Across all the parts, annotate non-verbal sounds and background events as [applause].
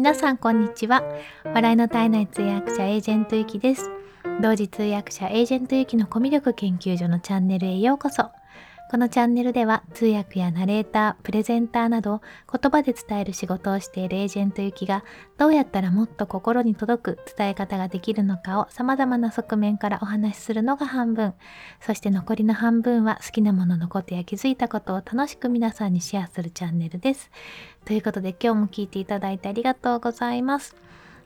皆さんこんにちは。笑いの体内通訳者エージェントゆきです。同時通訳者エージェントゆきのコミュ力研究所のチャンネルへようこそ。このチャンネルでは通訳やナレーター、プレゼンターなど言葉で伝える仕事をしているエージェントゆきがどうやったらもっと心に届く伝え方ができるのかを様々な側面からお話しするのが半分。そして残りの半分は好きなもののことや気づいたことを楽しく皆さんにシェアするチャンネルです。ということで今日も聞いていただいてありがとうございます。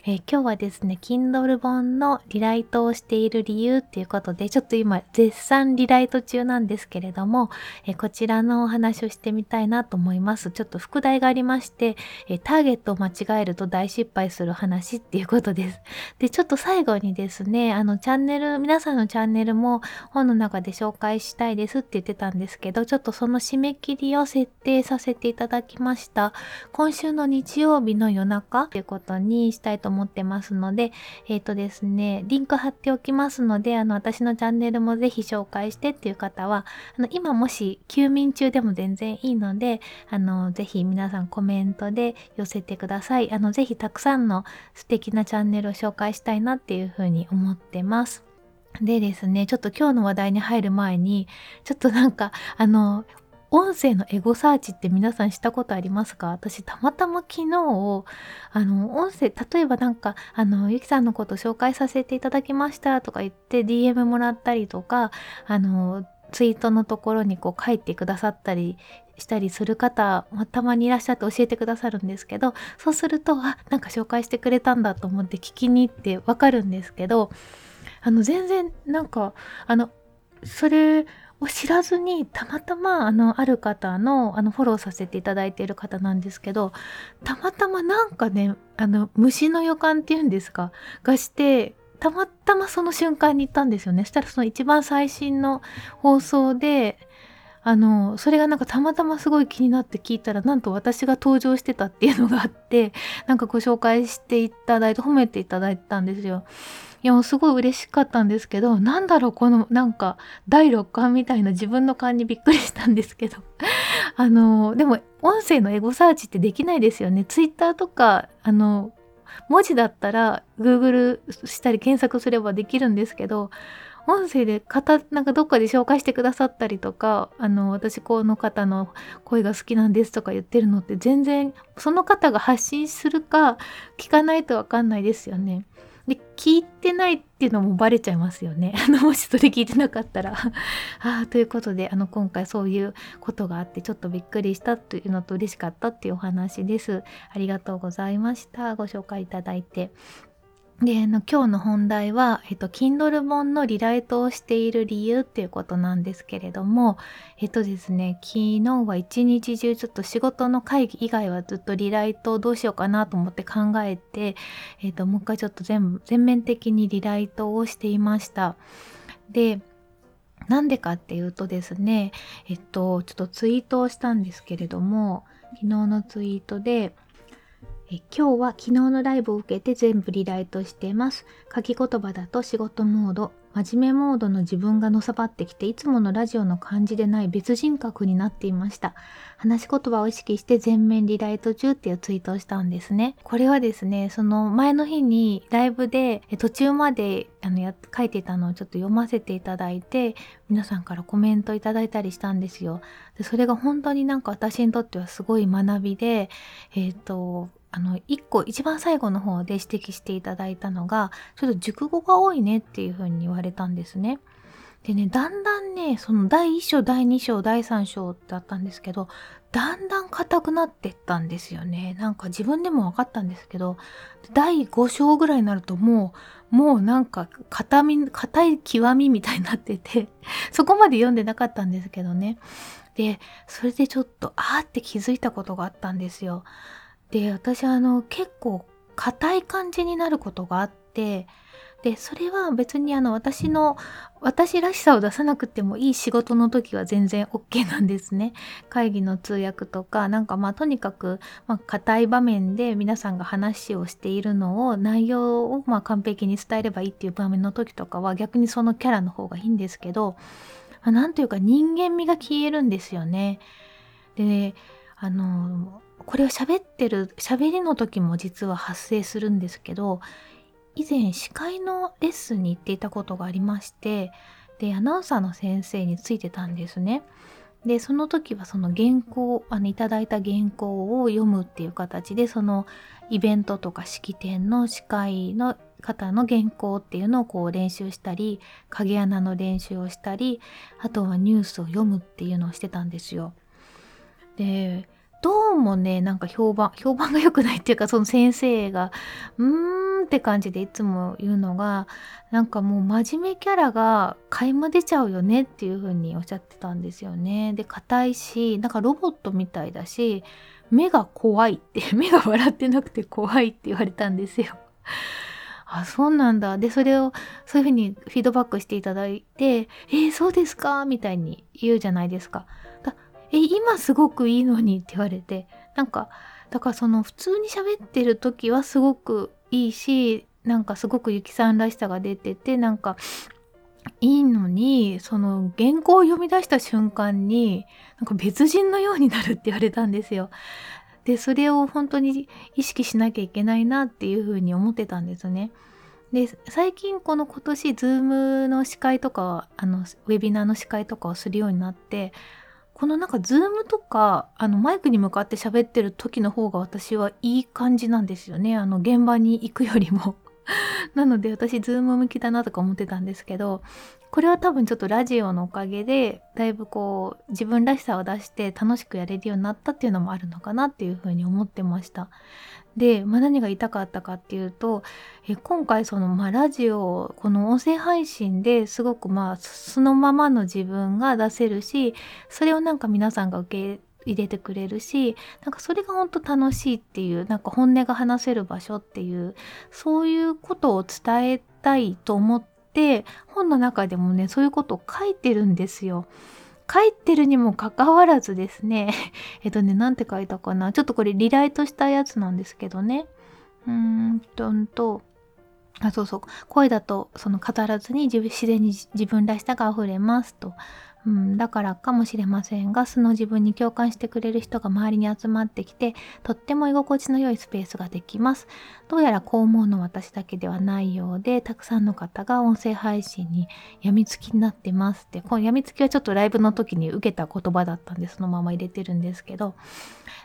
えー、今日はですね、Kindle 本のリライトをしている理由っていうことで、ちょっと今絶賛リライト中なんですけれども、えー、こちらのお話をしてみたいなと思います。ちょっと副題がありまして、えー、ターゲットを間違えると大失敗する話っていうことです。で、ちょっと最後にですね、あのチャンネル、皆さんのチャンネルも本の中で紹介したいですって言ってたんですけど、ちょっとその締め切りを設定させていただきました。今週の日曜日の夜中っていうことにしたいと思います。思ってますので、えっ、ー、とですね、リンク貼っておきますので、あの、私のチャンネルもぜひ紹介してっていう方は、あの、今もし休眠中でも全然いいので、あの、ぜひ皆さんコメントで寄せてください。あの、ぜひたくさんの素敵なチャンネルを紹介したいなっていうふうに思ってます。でですね、ちょっと今日の話題に入る前に、ちょっとなんか、あの、音声のエゴサーチって皆さんしたことありますか？私たまたま昨日あの音声例えばなんかあのゆきさんのこと紹介させていただきましたとか言って DM もらったりとかあのツイートのところにこう書いてくださったりしたりする方たまにいらっしゃって教えてくださるんですけどそうするとあなんか紹介してくれたんだと思って聞きに行ってわかるんですけどあの全然なんかあのそれを知らずにたまたまあのある方のあのフォローさせていただいている方なんですけどたまたまなんかねあの虫の予感っていうんですか？がしてたまたまその瞬間に行ったんですよね。そしたらその一番最新の放送であのそれがなんかたまたますごい気になって聞いたらなんと私が登場してたっていうのがあって [laughs] なんかご紹介していただいて褒めていただいたんですよ。いやもうすごい嬉しかったんですけどなんだろうこのなんか第6巻みたいな自分の勘にびっくりしたんですけど [laughs] あのでも音声のエゴサーチってできないですよね。ツイッターとかあの文字だったら Google したり検索すればできるんですけど音声で方なんかどっかで紹介してくださったりとかあの私この方の声が好きなんですとか言ってるのって全然その方が発信するか聞かないと分かんないですよね。で聞いてないっていうのもバレちゃいますよね。[laughs] あのもしそれ聞いてなかったら [laughs] あということであの今回そういうことがあってちょっとびっくりしたというのと嬉しかったっていうお話です。ありがとうございました。ご紹介いただいて。で、あの、今日の本題は、えっと、Kindle 本のリライトをしている理由っていうことなんですけれども、えっとですね、昨日は一日中ちょっと仕事の会議以外はずっとリライトをどうしようかなと思って考えて、えっと、もう一回ちょっと全部、全面的にリライトをしていました。で、なんでかっていうとですね、えっと、ちょっとツイートをしたんですけれども、昨日のツイートで、え今日は昨日のライブを受けて全部リライトしてます。書き言葉だと仕事モード、真面目モードの自分がのさばってきていつものラジオの感じでない別人格になっていました。話し言葉を意識して全面リライト中っていうツイートをしたんですね。これはですね、その前の日にライブで途中まであのや書いてたのをちょっと読ませていただいて皆さんからコメントいただいたりしたんですよ。でそれが本当になんか私にとってはすごい学びで、えっ、ー、とあの、一個、一番最後の方で指摘していただいたのが、ちょっと熟語が多いねっていう風に言われたんですね。でね、だんだんね、その第1章、第2章、第3章だったんですけど、だんだん硬くなってったんですよね。なんか自分でも分かったんですけど、第5章ぐらいになるともう、もうなんか硬み、硬い極みみたいになってて、[laughs] そこまで読んでなかったんですけどね。で、それでちょっと、あーって気づいたことがあったんですよ。で私あの結構硬い感じになることがあってでそれは別にあの私の私らしさを出さなくてもいい仕事の時は全然 OK なんですね。会議の通訳とかなんかまあとにかくまあ硬い場面で皆さんが話をしているのを内容をま完璧に伝えればいいっていう場面の時とかは逆にそのキャラの方がいいんですけど、まあ、なんというか人間味が消えるんですよね。であのこれを喋ってる喋りの時も実は発生するんですけど以前司会のレッスンに行っていたことがありましてでアナウンサーの先生についてたんですね。でその時はその原稿あのいただいた原稿を読むっていう形でそのイベントとか式典の司会の方の原稿っていうのをこう練習したり影穴の練習をしたりあとはニュースを読むっていうのをしてたんですよ。でどうもねなんか評判評判が良くないっていうかその先生がうーんって感じでいつも言うのがなんかもう真面目キャラが垣間出ちゃうよねっていう風におっしゃってたんですよね。で硬いしなんかロボットみたいだし目が怖いって [laughs] 目が笑ってなくて怖いって言われたんですよ。あそうなんだでそれをそういう風にフィードバックしていただいて「えー、そうですか?」みたいに言うじゃないですか。え今すごくいいのにって言われてなんかだからその普通に喋ってる時はすごくいいしなんかすごくゆきさんらしさが出ててなんかいいのにその原稿を読み出した瞬間になんか別人のようになるって言われたんですよ。でそれを本当に意識しなきゃいけないなっていうふうに思ってたんですね。で最近この今年 Zoom の司会とかあのウェビナーの司会とかをするようになってこのなんか Zoom とかあのマイクに向かって喋ってる時の方が私はいい感じなんですよね。あの現場に行くよりも。[laughs] なので私 Zoom 向きだなとか思ってたんですけどこれは多分ちょっとラジオのおかげでだいぶこう自分らしさを出して楽しくやれるようになったっていうのもあるのかなっていうふうに思ってました。で、まあ、何が言いたかったかっていうとえ今回その、まあ、ラジオこの音声配信ですごくまあそのままの自分が出せるしそれをなんか皆さんが受け入れてくれるしなんかそれが本当楽しいっていうなんか本音が話せる場所っていうそういうことを伝えたいと思って本の中でもねそういうことを書いてるんですよ。書いてるにもかかわらずですね、[laughs] えっとね、なんて書いたかな。ちょっとこれリライトしたやつなんですけどね。うーんとんと、あ、そうそう。声だと、その語らずに自然に自分らしさが溢れますと。うん、だからかもしれませんが素の自分に共感してくれる人が周りに集まってきてとっても居心地の良いスペースができます。どうやらこう思うの私だけではないようでたくさんの方が音声配信にやみつきになってますってこのやみつきはちょっとライブの時に受けた言葉だったんでそのまま入れてるんですけど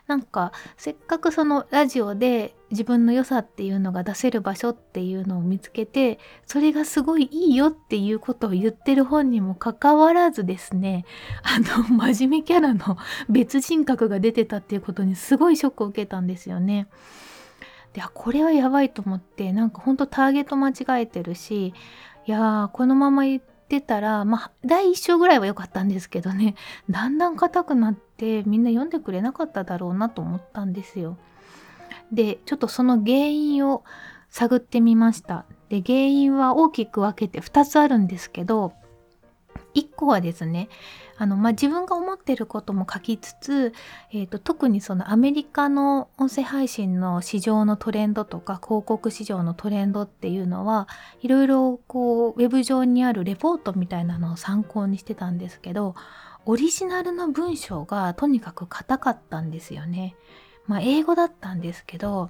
なんかせっかくそのラジオで自分の良さっていうのが出せる場所っていうのを見つけてそれがすごいいいよっていうことを言ってる本にもかかわらずですねあの真面目キャラの別人格が出てたっていうことにすごいショックを受けたんですよね。でこれはやばいと思ってなんかほんとターゲット間違えてるしいやーこのまま言ってたらまあ第1章ぐらいは良かったんですけどねだんだん硬くなってみんな読んでくれなかっただろうなと思ったんですよ。でちょっとその原因を探ってみました。で原因は大きく分けて2つあるんですけど1個はですねあの、まあ、自分が思ってることも書きつつ、えーと、特にそのアメリカの音声配信の市場のトレンドとか広告市場のトレンドっていうのはいろいろこうウェブ上にあるレポートみたいなのを参考にしてたんですけどオリジナルの文章がとにかく硬かったんですよね。まあ、英語だったんですけど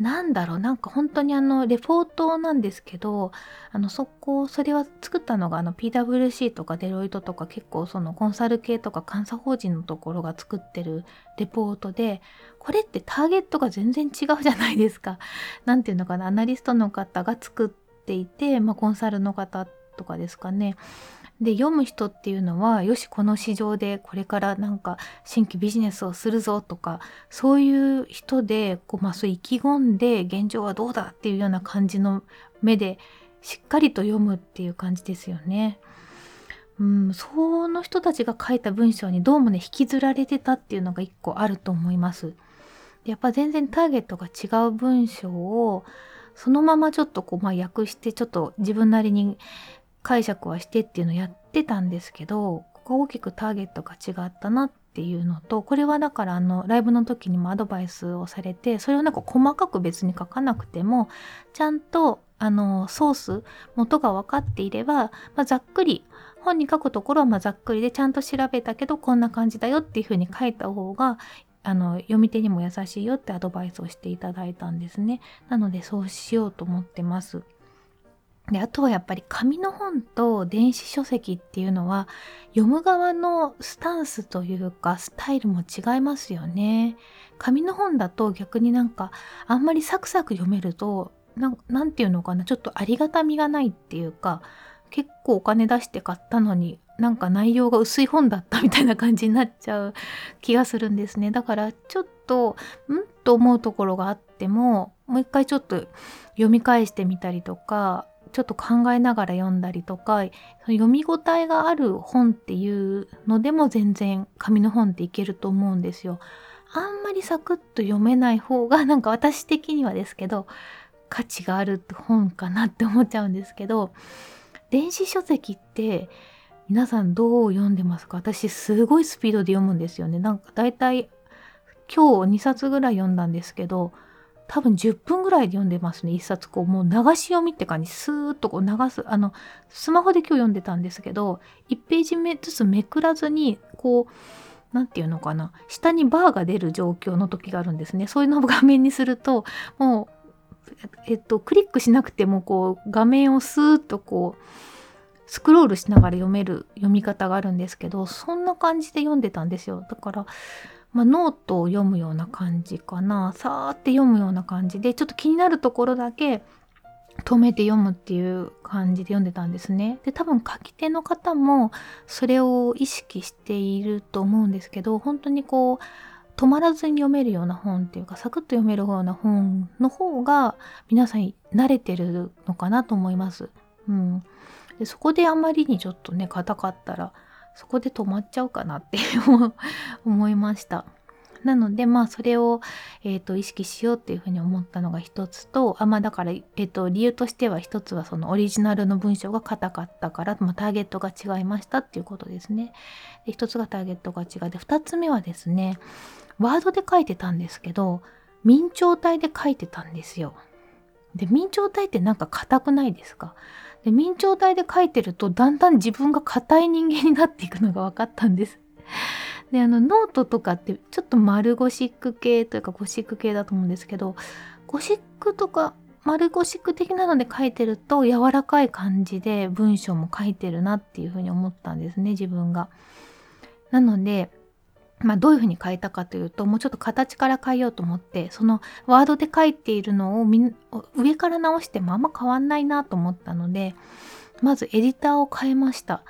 なんだろうなんか本当にあのレポートなんですけどあのそこそれは作ったのがあの PWC とかデロイトとか結構そのコンサル系とか監査法人のところが作ってるレポートでこれってターゲットが全然違うじゃないですか。何て言うのかなアナリストの方が作っていて、まあ、コンサルの方とかですかねで読む人っていうのはよしこの市場でこれからなんか新規ビジネスをするぞとかそういう人でこう、まあ、そう意気込んで現状はどうだっていうような感じの目でしっかりと読むっていう感じですよね。うん、その人たちが書いた文章にどうもね引きずられてたっていうのが一個あると思います。やっぱ全然ターゲットが違う文章をそのままちょっとこう、まあ、訳してちょっと自分なりに解釈はしてっていうのをやってたんですけどここ大きくターゲットが違ったなっていうのとこれはだからあのライブの時にもアドバイスをされてそれをなんか細かく別に書かなくてもちゃんとあのソース元が分かっていれば、まあ、ざっくり本に書くところはまざっくりでちゃんと調べたけどこんな感じだよっていうふうに書いた方があの読み手にも優しいよってアドバイスをしていただいたんですね。なのでそうしようと思ってます。であとはやっぱり紙の本と電子書籍っていうのは読む側のスタンスというかスタイルも違いますよね。紙の本だと逆になんかあんまりサクサク読めると何て言うのかなちょっとありがたみがないっていうか結構お金出して買ったのになんか内容が薄い本だったみたいな感じになっちゃう気がするんですね。だからちょっとんと思うところがあってももう一回ちょっと読み返してみたりとかちょっと考えながら読んだりとか読み応えがある本っていうのでも全然紙の本っていけると思うんですよ。あんまりサクッと読めない方が [laughs] なんか私的にはですけど価値がある本かなって思っちゃうんですけど電子書籍って皆さんどう読んでますか？私すごいスピードで読むんですよね。なんかだいたい今日2冊ぐらい読んだんですけど多分10分ぐらいで読んでますね1冊こうもう流し読みって感じスーッとこう流すあのスマホで今日読んでたんですけど1ページ目ずつめくらずにこう何て言うのかな下にバーが出る状況の時があるんですね。そういうのを画面にするともうえっとクリックしなくてもこう画面をスーッとこうスクロールしながら読める読み方があるんですけどそんな感じで読んでたんですよ。だからまあ、ノートを読むような感じかなさーって読むような感じでちょっと気になるところだけ止めて読むっていう感じで読んでたんですね。で多分書き手の方もそれを意識していると思うんですけど本当にこう止まらずに読めるような本っていうかサクッと読めるような本の方が皆さん慣れてるのかなと思います。うん、でそこであまりにちょっとね硬かったらそこで止まっちゃうかなって [laughs] 思いました。なのでまあそれを、えーと、意識しようっていうふうに思ったのが一つとあまあだから、えーと、理由としては一つはそのオリジナルの文章が硬かったから、まあ、ターゲットが違いましたっていうことですね。で一つがターゲットが違うで二つ目はですねWord で書いてたんですけど明朝体で書いてたんですよ。で明朝体ってなんか硬くないですか？で明朝体で書いてるとだんだん自分が硬い人間になっていくのが分かったんです。[laughs] であのノートとかってちょっと丸ゴシック系というかゴシック系だと思うんですけどゴシックとか丸ゴシック的なので書いてると柔らかい感じで文章も書いてるなっていうふうに思ったんですね自分が。なのでまあ、どういうふうに変えたかというともうちょっと形から変えようと思ってそのワードで書いているのを上から直してもあんま変わんないなと思ったのでまずエディターを変えました。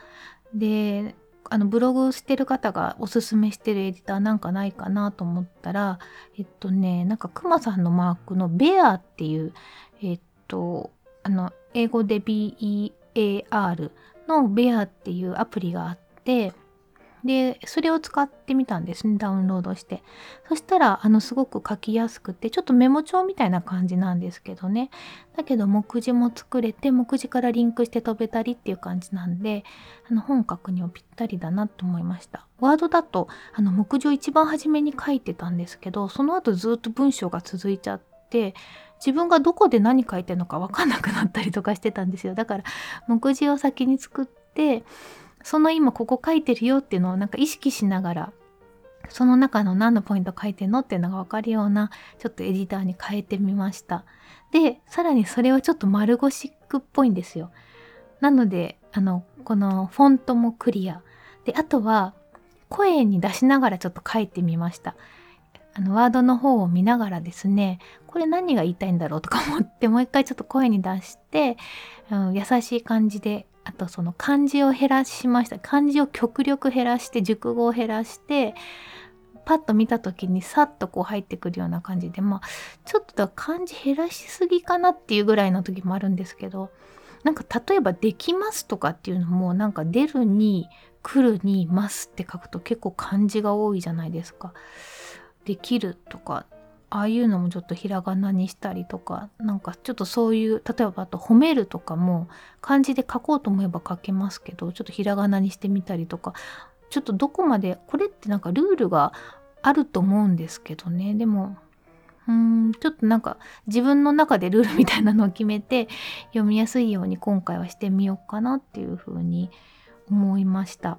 であのブログしてる方がおすすめしてるエディターなんかないかなと思ったらえっとねなんかクマさんのマークのベアっていうえっとあの英語で BEAR のベアっていうアプリがあってで、それを使ってみたんですね、ダウンロードして。そしたら、あの、すごく書きやすくて、ちょっとメモ帳みたいな感じなんですけどね。だけど、目次も作れて、目次からリンクして飛べたりっていう感じなんで、あの、本書くにはぴったりだなと思いました。ワードだと、あの、目次を一番初めに書いてたんですけど、その後ずっと文章が続いちゃって、自分がどこで何書いてるのか分かんなくなったりとかしてたんですよ。だから、目次を先に作って、その今ここ書いてるよっていうのをなんか意識しながらその中の何のポイント書いてんのっていうのが分かるようなちょっとエディターに変えてみました。でさらにそれはちょっと丸ゴシックっぽいんですよ。なのであのこのフォントもクリア。であとは声に出しながらちょっと書いてみました。あのワードの方を見ながらですねこれ何が言いたいんだろうとか思ってもう一回ちょっと声に出して、うん、優しい感じであとその漢字を減らしました漢字を極力減らして熟語を減らしてパッと見た時にさっとこう入ってくるような感じでまあちょっと漢字減らしすぎかなっていうぐらいの時もあるんですけどなんか例えば「できます」とかっていうのもなんか「出る」に「来る」に「ます」って書くと結構漢字が多いじゃないですか。できるとかああいうのもちょっとひらがなにしたりとかなんかちょっとそういう例えばあと褒めるとかも漢字で書こうと思えば書けますけどちょっとひらがなにしてみたりとかちょっとどこまでこれってなんかルールがあると思うんですけどねでもうーんちょっとなんか自分の中でルールみたいなのを決めて読みやすいように今回はしてみようかなっていうふうに思いました。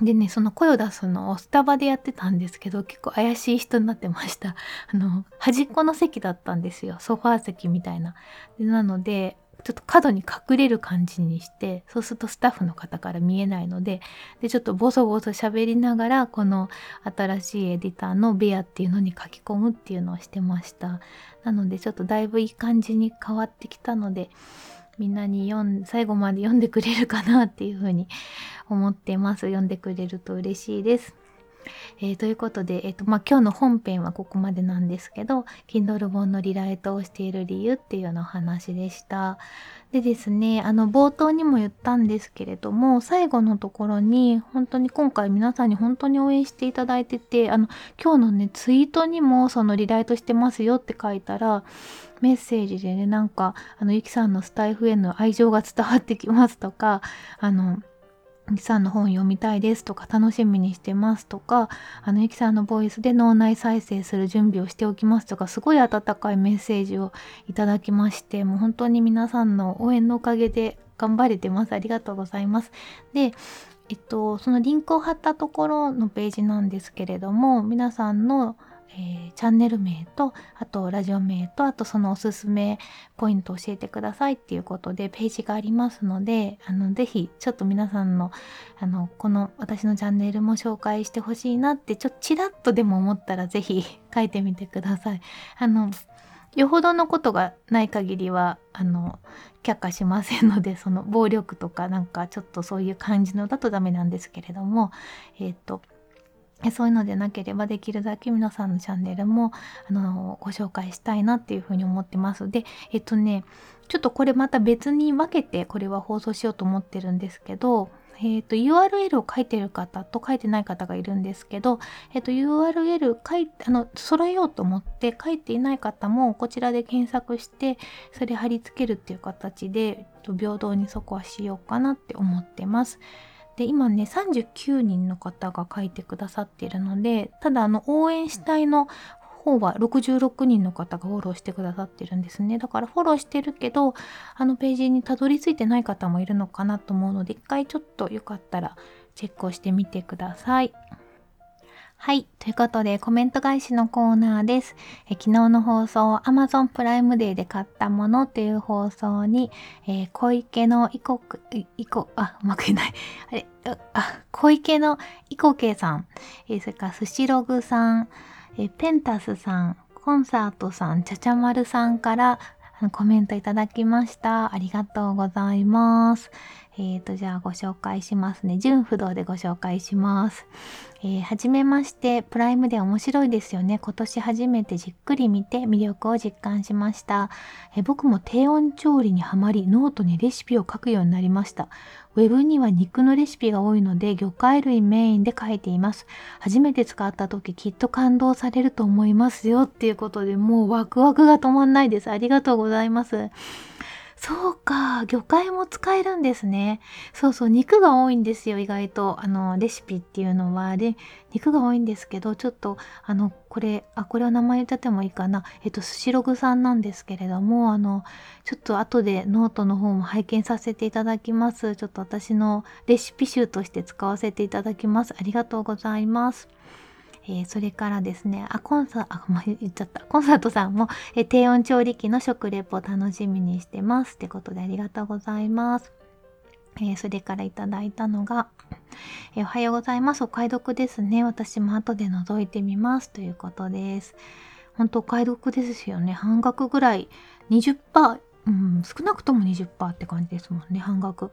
でね、その声を出すのをスタバでやってたんですけど、結構怪しい人になってました。[laughs] あの、端っこの席だったんですよ。ソファー席みたいな。でなので、ちょっと角に隠れる感じにして、そうするとスタッフの方から見えないので、で、ちょっとボソボソ喋りながら、この新しいエディターのベアっていうのに書き込むっていうのをしてました。なので、ちょっとだいぶいい感じに変わってきたので、みんなに読ん [laughs] 最後まで読んでくれるかなっていうふうに思ってます。読んでくれると嬉しいです。えー、ということで、えーとまあ、今日の本編はここまでなんですけど Kindle 本のリライトをしている理由っていうようなお話でした。でですねあの冒頭にも言ったんですけれども最後のところに本当に今回皆さんに本当に応援していただいててあの今日のねツイートにもそのリライトしてますよって書いたらメッセージでねなんかあのゆきさんのスタイフへの愛情が伝わってきますとかあのゆきさんの本読みたいですとか楽しみにしてますとかあのゆきさんのボイスで脳内再生する準備をしておきますとかすごい温かいメッセージをいただきましてもう本当に皆さんの応援のおかげで頑張れてます。ありがとうございます。でえっとそのリンクを貼ったところのページなんですけれども皆さんのえー、チャンネル名とあとラジオ名とあとそのおすすめポイント教えてくださいっていうことでページがありますのであのぜひちょっと皆さんのあのこの私のチャンネルも紹介してほしいなってちょっとちらっとでも思ったらぜひ書いてみてください。あのよほどのことがない限りはあの却下しませんのでその暴力とかなんかちょっとそういう感じのだとダメなんですけれどもえっ、ー、とそういうのでなければできるだけ皆さんのチャンネルもあのご紹介したいなっていうふうに思ってますでえっとねちょっとこれまた別に分けてこれは放送しようと思ってるんですけどえっ、と URL を書いてる方と書いてない方がいるんですけど、えっ、と URL 書いあの揃えようと思って書いていない方もこちらで検索してそれ貼り付けるっていう形で、えっと、平等にそこはしようかなって思ってます。で今ね39人の方が書いてくださっているのでただあの応援したいの方は66人の方がフォローしてくださってるんですねだからフォローしてるけどあのページにたどり着いてない方もいるのかなと思うので一回ちょっとよかったらチェックをしてみてください。はい。ということで、コメント返しのコーナーです。え昨日の放送、Amazon プライムデーで買ったものっていう放送に、えー、小池のいこく、いこ、あ、うまく言えない。[laughs] あれ、あ、小池のいこけさん、えー、それからスシログさん、えー、ペンタスさん、コンサートさん、ちゃちゃまるさんからコメントいただきました。ありがとうございます。えーと、じゃあご紹介しますね。順不同でご紹介します。えー、はじめまして、 Prime で面白いですよね。今年初めてじっくり見て魅力を実感しました。えー、僕も低温調理にはまり、ノートにレシピを書くようになりました。ウェブには肉のレシピが多いので魚介類メインで書いています。初めて使った時きっと感動されると思いますよっていうことでもうワクワクが止まんないです。ありがとうございます。そうか、魚介も使えるんですね。そうそう、肉が多いんですよ、意外と。あの、レシピっていうのは。で、肉が多いんですけど、ちょっと、あの、これ、あ、これは名前言っちゃってもいいかな。えっと、スシログさんなんですけれども、あの、ちょっと後でノートの方も拝見させていただきます。ちょっと私のレシピ集として使わせていただきます。ありがとうございます。えー、それからですね、あ、コンサ、あ、もう言っちゃった。コンサートさんも、えー、低温調理器の食レポ楽しみにしてます。ってことでありがとうございます。えー、それからいただいたのが、えー、おはようございます。お買い得ですね。私も後で覗いてみます。ということです。本当お買い得ですよね。半額ぐらい20%うん、少なくとも20%って感じですもんね、半額。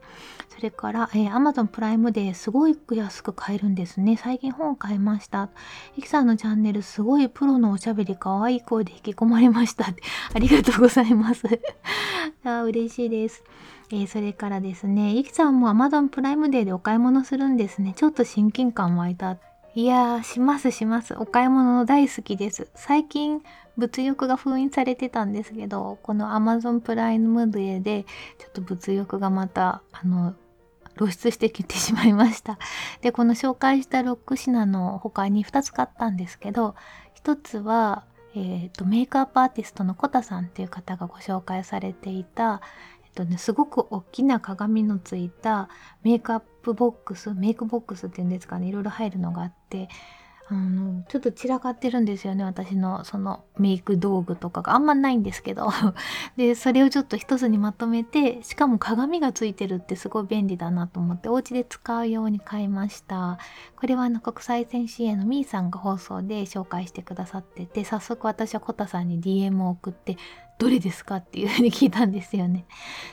それから、えー、Amazon プライムですごい安く買えるんですね。最近本を買いました。ゆきさんのチャンネル、すごいプロのおしゃべり、かわいい声で引き込まれました。[laughs] ありがとうございます。[laughs] あ嬉しいです。えー、それからですね、ゆきさんも Amazon プライムデーでお買い物するんですね。ちょっと親近感湧いたって。いやー、しますします。お買い物大好きです。最近、物欲が封印されてたんですけどこの Amazon プライムデーでちょっと物欲がまたあの露出してきてしまいましたでこの紹介した6品の他に2つ買ったんですけど1つは、えーと、メイクアップアーティストのコタさんっていう方がご紹介されていたとね、すごく大きな鏡のついたメイクアップボックスメイクボックスっていうんですかねいろいろ入るのがあってあのちょっと散らかってるんですよね私のそのメイク道具とかがあんまないんですけど [laughs] でそれをちょっと一つにまとめてしかも鏡がついてるってすごい便利だなと思ってお家で使うように買いましたこれはあの国際線支援のみーさんが放送で紹介してくださってて早速私はコタさんに DM を送ってどれですかっていうふうに聞いたんですよね。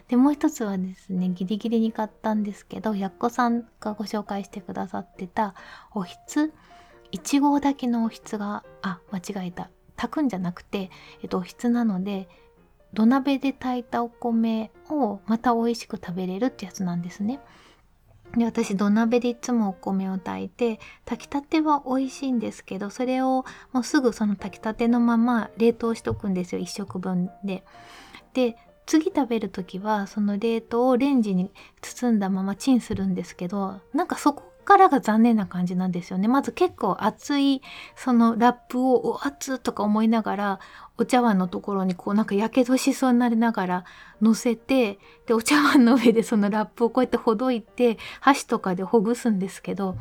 で、もう一つはですね、ギリギリに買ったんですけど、やっこさんがご紹介してくださってたおひつ1合炊きのおひつがあ間違えた炊くんじゃなくて、えっと、おひつなので土鍋で炊いたお米をまた美味しく食べれるってやつなんですね。で私土鍋でいつもお米を炊いて炊きたては美味しいんですけどそれをもうすぐその炊きたてのまま冷凍しとくんですよ1食分で。で次食べる時はその冷凍をレンジに包んだままチンするんですけどなんかそこからが残念な感じなんですよね。まず結構熱いそのラップをお熱とか思いながらお茶碗のところにこうなんかやけどしそうになりながら乗せてでお茶碗の上でそのラップをこうやってほどいて箸とかでほぐすんですけど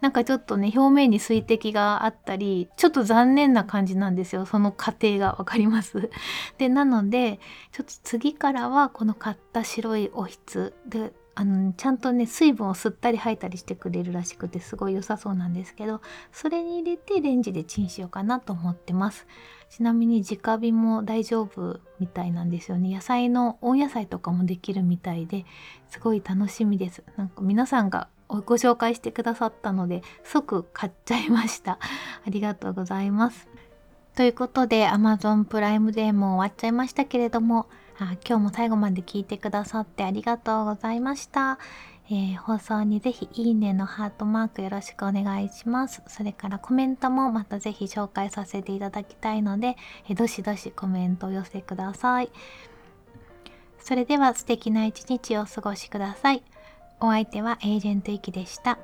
なんかちょっとね表面に水滴があったりちょっと残念な感じなんですよ。その過程がわかります。でなのでちょっと次からはこの買った白いおひつ。であのちゃんとね水分を吸ったり吐いたりしてくれるらしくてすごい良さそうなんですけどそれに入れてレンジでチンしようかなと思ってます。ちなみに直火も大丈夫みたいなんですよね。野菜の温野菜とかもできるみたいですごい楽しみです。なんか皆さんがご紹介してくださったので即買っちゃいました。[laughs] ありがとうございます。ということで Amazon プライムデーも終わっちゃいましたけれどもあ今日も最後まで聞いてくださってありがとうございました。えー、放送にぜひいいねのハートマークよろしくお願いします。それからコメントもまたぜひ紹介させていただきたいので、えー、どしどしコメントを寄せください。それでは素敵な一日をお過ごしください。お相手はエージェントイキでした。